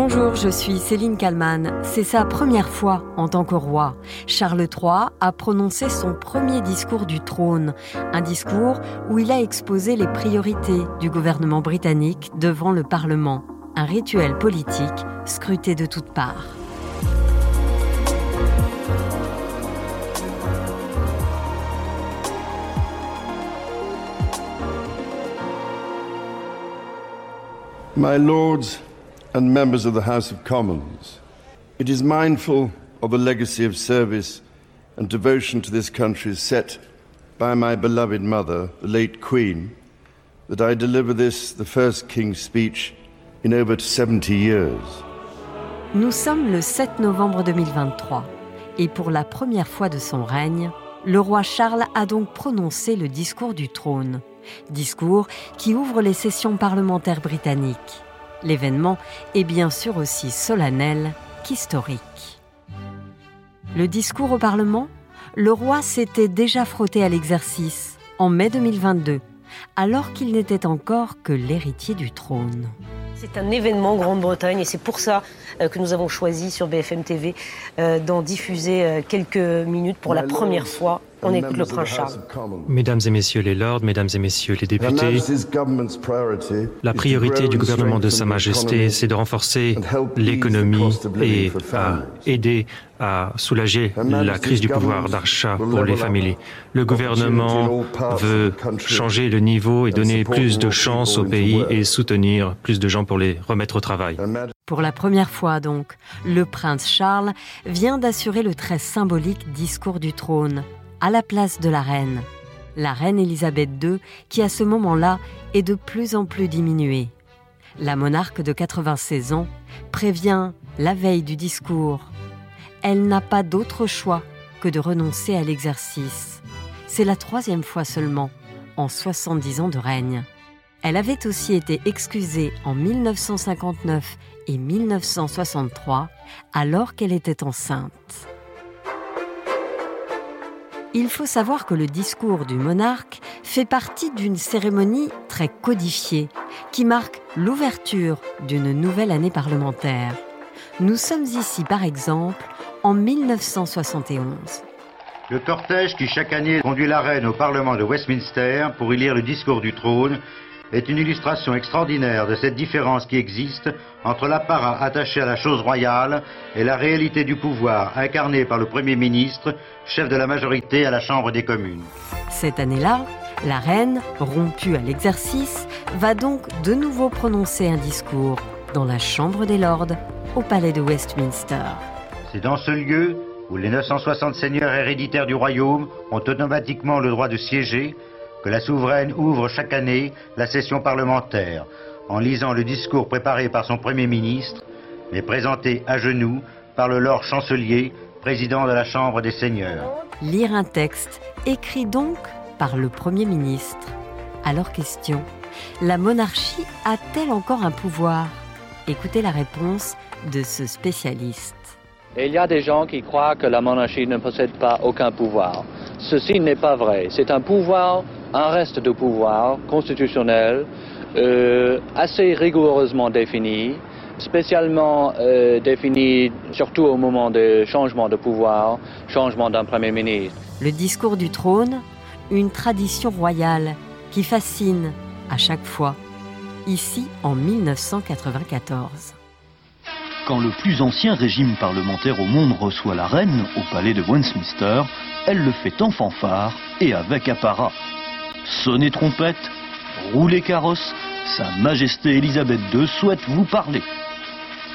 Bonjour, je suis Céline Kallmann. C'est sa première fois en tant que roi. Charles III a prononcé son premier discours du trône, un discours où il a exposé les priorités du gouvernement britannique devant le Parlement, un rituel politique scruté de toutes parts. My lords and members of the House of Commons, it is mindful of the legacy of service and devotion to this country set by my beloved mother, the late Queen, that I deliver this, the first King's speech, in over 70 years. Nous sommes le 7 novembre 2023 et pour la première fois de son règne, le roi Charles a donc prononcé le discours du trône discours qui ouvre les sessions parlementaires britanniques. L'événement est bien sûr aussi solennel qu'historique. Le discours au Parlement Le roi s'était déjà frotté à l'exercice en mai 2022, alors qu'il n'était encore que l'héritier du trône. C'est un événement Grande-Bretagne et c'est pour ça euh, que nous avons choisi sur BFM TV euh, d'en diffuser euh, quelques minutes pour la première fois. On écoute le prince Charles. Mesdames et messieurs les lords, mesdames et messieurs les députés, la priorité du gouvernement de Sa Majesté, c'est de renforcer l'économie et à aider à soulager la crise du pouvoir d'achat pour les familles. Le gouvernement veut changer le niveau et donner plus de chances au pays et soutenir plus de gens pour les remettre au travail. Pour la première fois donc, le prince Charles vient d'assurer le très symbolique discours du trône à la place de la reine. La reine Élisabeth II qui à ce moment-là est de plus en plus diminuée. La monarque de 96 ans prévient la veille du discours. Elle n'a pas d'autre choix que de renoncer à l'exercice. C'est la troisième fois seulement en 70 ans de règne. Elle avait aussi été excusée en 1959 et 1963 alors qu'elle était enceinte. Il faut savoir que le discours du monarque fait partie d'une cérémonie très codifiée qui marque l'ouverture d'une nouvelle année parlementaire. Nous sommes ici par exemple en 1971. Le cortège qui chaque année conduit la reine au Parlement de Westminster pour y lire le discours du trône est une illustration extraordinaire de cette différence qui existe entre l'apparat attaché à la chose royale et la réalité du pouvoir incarné par le Premier ministre, chef de la majorité à la Chambre des communes. Cette année-là, la reine, rompue à l'exercice, va donc de nouveau prononcer un discours dans la Chambre des Lords au Palais de Westminster. C'est dans ce lieu où les 960 seigneurs héréditaires du royaume ont automatiquement le droit de siéger que la souveraine ouvre chaque année la session parlementaire en lisant le discours préparé par son Premier ministre, mais présenté à genoux par le Lord Chancelier, président de la Chambre des Seigneurs. Lire un texte écrit donc par le Premier ministre. Alors question, la monarchie a-t-elle encore un pouvoir? Écoutez la réponse de ce spécialiste. Il y a des gens qui croient que la monarchie ne possède pas aucun pouvoir. Ceci n'est pas vrai. C'est un pouvoir un reste de pouvoir constitutionnel euh, assez rigoureusement défini, spécialement euh, défini surtout au moment des changements de pouvoir, changement d'un Premier ministre. Le discours du trône, une tradition royale qui fascine à chaque fois, ici en 1994. Quand le plus ancien régime parlementaire au monde reçoit la reine au palais de Westminster, elle le fait en fanfare et avec apparat. Sonnez trompette, roulez carrosse, Sa Majesté Elisabeth II souhaite vous parler.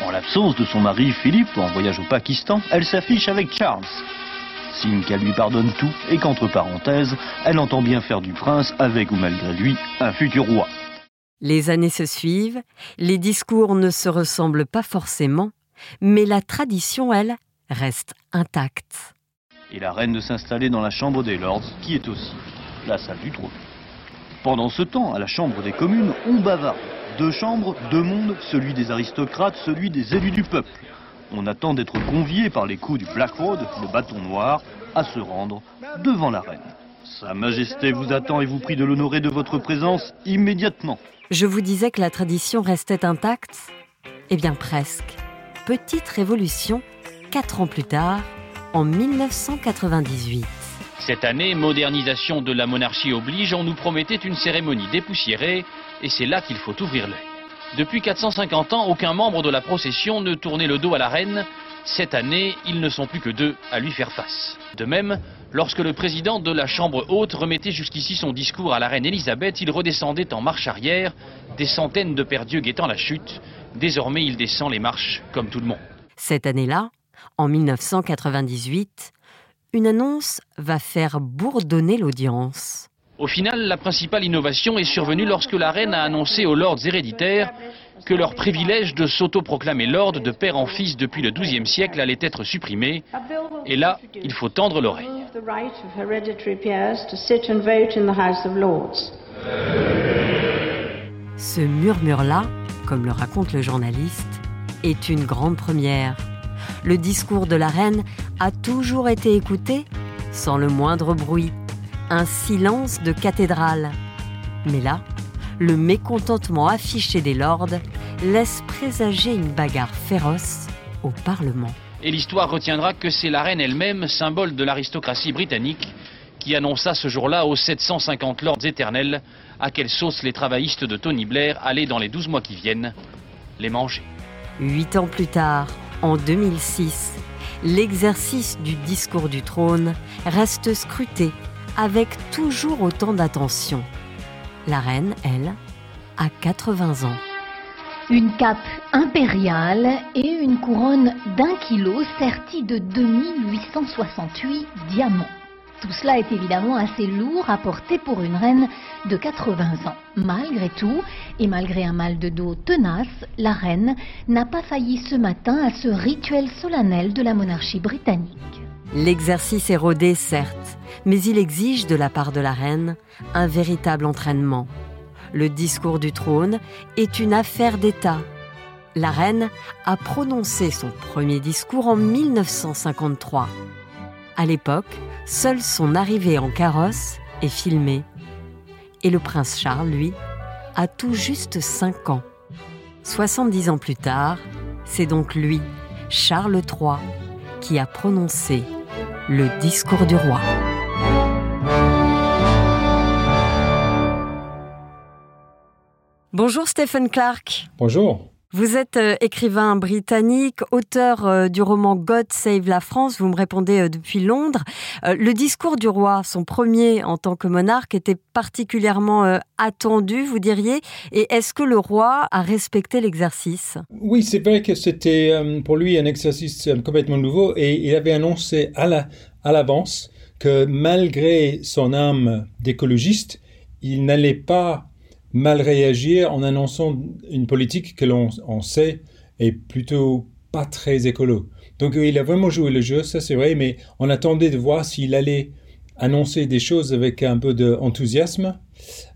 En l'absence de son mari Philippe en voyage au Pakistan, elle s'affiche avec Charles. Signe qu'elle lui pardonne tout et qu'entre parenthèses, elle entend bien faire du prince avec ou malgré lui un futur roi. Les années se suivent, les discours ne se ressemblent pas forcément, mais la tradition, elle, reste intacte. Et la reine de s'installer dans la chambre des lords, qui est aussi la salle du trône. Pendant ce temps, à la Chambre des communes, on bavarde. Deux chambres, deux mondes, celui des aristocrates, celui des élus du peuple. On attend d'être convié par les coups du Black Road, le bâton noir, à se rendre devant la reine. Sa Majesté vous attend et vous prie de l'honorer de votre présence immédiatement. Je vous disais que la tradition restait intacte Eh bien presque. Petite révolution, quatre ans plus tard, en 1998. Cette année, modernisation de la monarchie oblige, on nous promettait une cérémonie dépoussiérée, et c'est là qu'il faut ouvrir l'œil. Depuis 450 ans, aucun membre de la procession ne tournait le dos à la reine. Cette année, ils ne sont plus que deux à lui faire face. De même, lorsque le président de la Chambre haute remettait jusqu'ici son discours à la reine Elisabeth, il redescendait en marche arrière, des centaines de perdus guettant la chute. Désormais, il descend les marches comme tout le monde. Cette année-là, en 1998, une annonce va faire bourdonner l'audience. Au final, la principale innovation est survenue lorsque la reine a annoncé aux lords héréditaires que leur privilège de s'autoproclamer lord de père en fils depuis le XIIe siècle allait être supprimé. Et là, il faut tendre l'oreille. Ce murmure-là, comme le raconte le journaliste, est une grande première. Le discours de la reine a toujours été écouté sans le moindre bruit, un silence de cathédrale. Mais là, le mécontentement affiché des lords laisse présager une bagarre féroce au Parlement. Et l'histoire retiendra que c'est la reine elle-même, symbole de l'aristocratie britannique, qui annonça ce jour-là aux 750 lords éternels à quelle sauce les travaillistes de Tony Blair allaient dans les 12 mois qui viennent les manger. Huit ans plus tard, en 2006, l'exercice du discours du trône reste scruté avec toujours autant d'attention. La reine, elle, a 80 ans. Une cape impériale et une couronne d'un kilo sertie de 2868 diamants. Tout cela est évidemment assez lourd à porter pour une reine de 80 ans. Malgré tout, et malgré un mal de dos tenace, la reine n'a pas failli ce matin à ce rituel solennel de la monarchie britannique. L'exercice est rodé, certes, mais il exige de la part de la reine un véritable entraînement. Le discours du trône est une affaire d'État. La reine a prononcé son premier discours en 1953. À l'époque, seule son arrivée en carrosse est filmée. Et le prince Charles, lui, a tout juste 5 ans. 70 ans plus tard, c'est donc lui, Charles III, qui a prononcé le discours du roi. Bonjour Stephen Clark. Bonjour. Vous êtes euh, écrivain britannique, auteur euh, du roman God Save la France. Vous me répondez euh, depuis Londres. le discours du roi, son premier en tant que monarque, était particulièrement attendu, vous diriez. Et est-ce que le roi a respecté l'exercice? Oui, c'est vrai que c'était pour lui un exercice complètement nouveau et il avait annoncé à l'avance que malgré son âme d'écologiste, il n'allait pas mal réagir en annonçant une politique que l'on sait est plutôt pas très écolo. Donc il a vraiment joué le jeu, ça c'est vrai, mais on attendait de voir s'il allait annoncer des choses avec un peu d'enthousiasme.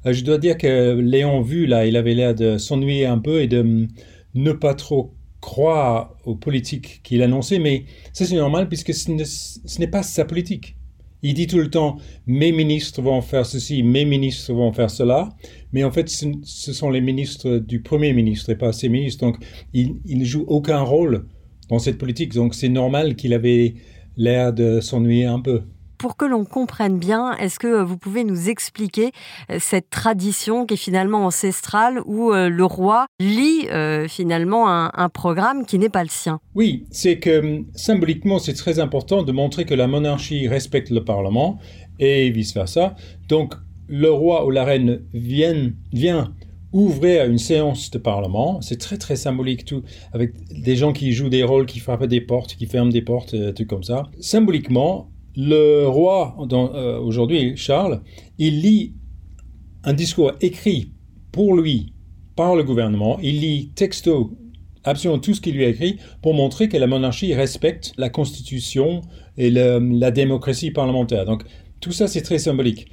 Euh, je dois dire que Léon vu là, il avait l'air de s'ennuyer un peu et de ne pas trop croire aux politiques qu'il annonçait, mais ça c'est normal puisque ce n'est pas sa politique. Il dit tout le temps mes ministres vont faire ceci, mes ministres vont faire cela, mais en fait ce sont les ministres du Premier ministre et pas ses ministres. Donc il, ne joue aucun rôle dans cette politique. Donc c'est normal qu'il avait l'air de s'ennuyer un peu pour que l'on comprenne bien, est-ce que vous pouvez nous expliquer euh, cette tradition qui est finalement ancestrale où euh, le roi lit euh, finalement un, programme qui n'est pas le sien? Oui, c'est que hum, symboliquement, c'est très important de montrer que la monarchie respecte le Parlement et vice-versa. Donc, le roi ou la reine vient, vient ouvrir une séance de Parlement. C'est très très symbolique tout, avec des gens qui jouent des rôles, qui frappent des portes, qui ferment des portes, tout comme ça. Symboliquement, le roi, euh, aujourd'hui Charles, il lit un discours écrit pour lui par le gouvernement, il lit texto absolument tout ce qu'il lui a écrit pour montrer que la monarchie respecte la constitution et la démocratie parlementaire. Donc tout ça c'est très symbolique.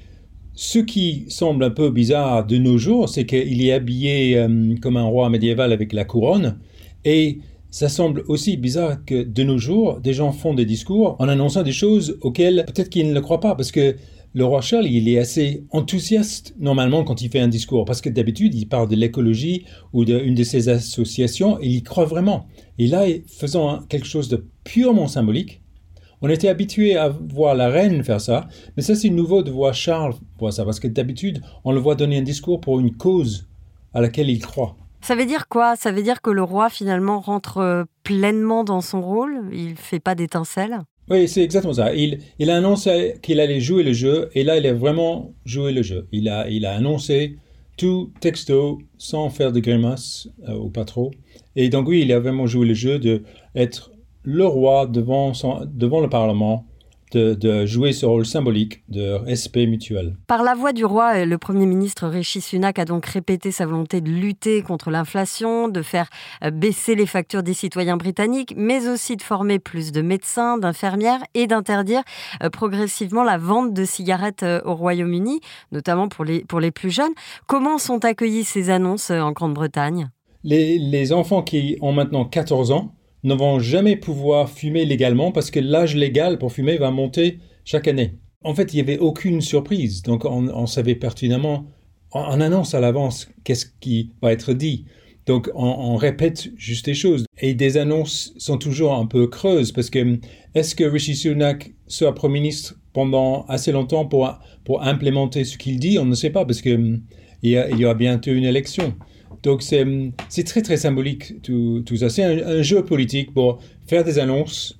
Ce qui semble un peu bizarre de nos jours, c'est qu'il est habillé euh, comme un roi médiéval avec la couronne et ça semble aussi bizarre que de nos jours, des gens font des discours en annonçant des choses auxquelles peut-être qu'ils ne le croient pas, parce que le roi Charles, il est assez enthousiaste normalement quand il fait un discours, parce que d'habitude, il parle de l'écologie ou d'une de ses associations, et il y croit vraiment. Et là, faisant quelque chose de purement symbolique, on était habitué à voir la reine faire ça, mais ça c'est nouveau de voir Charles voir ça, parce que d'habitude, on le voit donner un discours pour une cause à laquelle il croit. Ça veut dire quoi? Ça veut dire que le roi finalement rentre euh, pleinement dans son rôle? Il fait pas d'étincelles? Oui, c'est exactement ça. Il, il a annoncé qu'il allait jouer le jeu, et là il a vraiment joué le jeu. Il a, il a annoncé tout texto, sans faire de grimaces, euh, ou pas trop. Et donc oui, il a vraiment joué le jeu de être le roi devant, devant le Parlement de, jouer ce rôle symbolique de respect mutuel. Par la voix du roi, le Premier ministre Rishi Sunak a donc répété sa volonté de lutter contre l'inflation, de faire euh, baisser les factures des citoyens britanniques, mais aussi de former plus de médecins, d'infirmières et d'interdire euh, progressivement la vente de cigarettes euh, au Royaume-Uni, notamment pour les, pour les plus jeunes. Comment sont accueillies ces annonces en Grande-Bretagne? Les, les enfants qui ont maintenant 14 ans ne vont jamais pouvoir fumer légalement parce que l'âge légal pour fumer va monter chaque année. En fait, il n'y avait aucune surprise. Donc, on, savait pertinemment, on, annonce à l'avance qu'est-ce qui va être dit. Donc, on, répète juste les choses. Et des annonces sont toujours un peu creuses parce que est-ce que Rishi Sunak sera Premier ministre pendant assez longtemps pour, pour implémenter ce qu'il dit? On ne sait pas parce qu'il y, aura bientôt une élection. Donc c'est très très symbolique tout, ça. C'est un, jeu politique pour faire des annonces,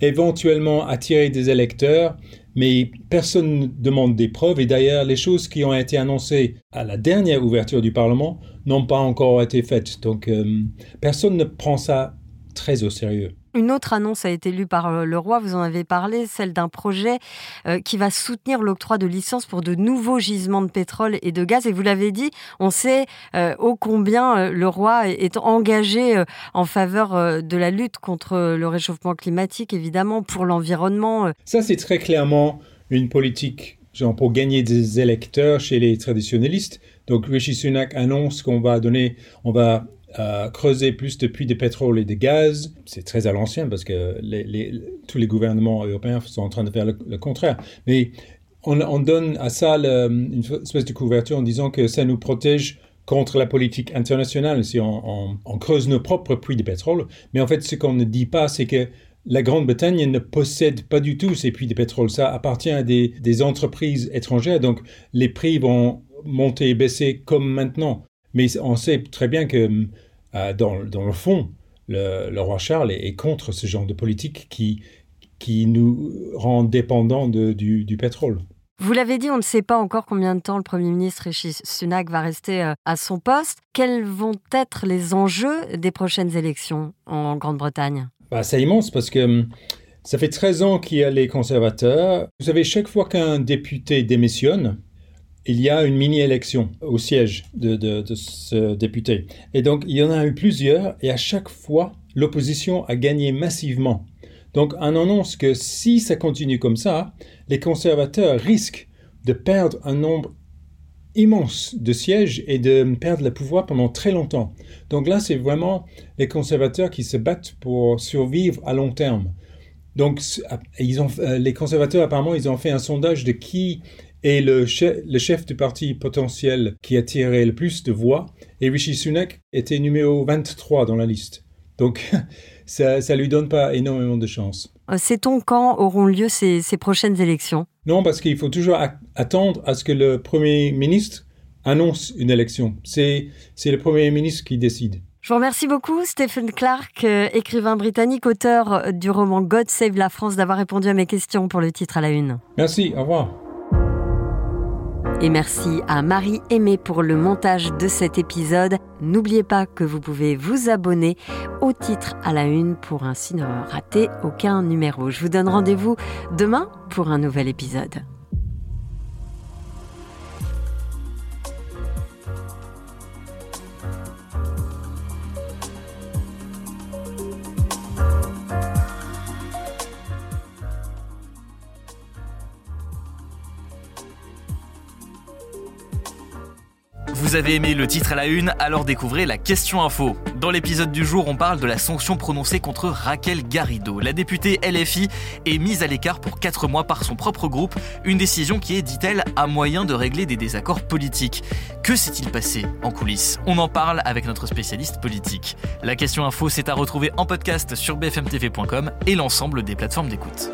éventuellement attirer des électeurs, mais personne ne demande des preuves. Et d'ailleurs, les choses qui ont été annoncées à la dernière ouverture du Parlement n'ont pas encore été faites. Donc euh, personne ne prend ça très au sérieux. Une autre annonce a été lue par euh, le roi, vous en avez parlé, celle d'un projet euh, qui va soutenir l'octroi de licences pour de nouveaux gisements de pétrole et de gaz. Et vous l'avez dit, on sait euh, ô combien le roi est engagé en faveur de la lutte contre le réchauffement climatique, évidemment, pour l'environnement. Ça, c'est très clairement une politique genre pour gagner des électeurs chez les traditionnalistes. Donc Rishi Sunak annonce qu'on va donner, on va creuser plus de puits de pétrole et de gaz. C'est très à l'ancien parce que tous les gouvernements européens sont en train de faire le, contraire. Mais on, donne à ça une espèce de couverture en disant que ça nous protège contre la politique internationale si on, creuse nos propres puits de pétrole. Mais en fait, ce qu'on ne dit pas, c'est que la Grande-Bretagne ne possède pas du tout ces puits de pétrole. Ça appartient à des entreprises étrangères. Donc, les prix vont monter et baisser comme maintenant. Mais on sait très bien que euh, dans, le fond, le, roi Charles est, contre ce genre de politique qui, qui nous rend dépendants du, pétrole. Vous l'avez dit, on ne sait pas encore combien de temps le Premier ministre Rishi Sunak va rester euh, à son poste. Quels vont être les enjeux des prochaines élections en Grande-Bretagne? Bah, C'est immense parce que hum, ça fait 13 ans qu'il y a les conservateurs. Vous savez, chaque fois qu'un député démissionne, il y a une mini-élection au siège de, ce député. Et donc, il y en a eu plusieurs, et à chaque fois, l'opposition a gagné massivement. Donc, on annonce que si ça continue comme ça, les conservateurs risquent de perdre un nombre immense de sièges et de perdre le pouvoir pendant très longtemps. Donc là, c'est vraiment les conservateurs qui se battent pour survivre à long terme. Donc, ils ont, euh, les conservateurs, apparemment, ils ont fait un sondage de qui et le, chef, du parti potentiel qui a tiré le plus de voix, et Rishi Sunak était numéro 23 dans la liste. Donc, ça ne lui donne pas énormément de chance. Euh, sait-on quand auront lieu ces, prochaines élections? Non, parce qu'il faut toujours attendre à ce que le Premier ministre annonce une élection. C'est le Premier ministre qui décide. Je vous remercie beaucoup, Stephen Clark, euh, écrivain britannique, auteur euh, du roman God Save la France, d'avoir répondu à mes questions pour le titre à la une. Merci, au revoir. Et merci à Marie Aimée pour le montage de cet épisode. N'oubliez pas que vous pouvez vous abonner au titre à la une pour ainsi ne rater aucun numéro. Je vous donne rendez-vous demain pour un nouvel épisode. Vous avez aimé le titre à la une, alors découvrez la question info. Dans l'épisode du jour, on parle de la sanction prononcée contre Raquel Garrido. La députée LFI est mise à l'écart pour 4 mois par son propre groupe, une décision qui est, dit-elle, un moyen de régler des désaccords politiques. Que s'est-il passé en coulisses? On en parle avec notre spécialiste politique. La question info, c'est à retrouver en podcast sur bfmtv.com et l'ensemble des plateformes d'écoute.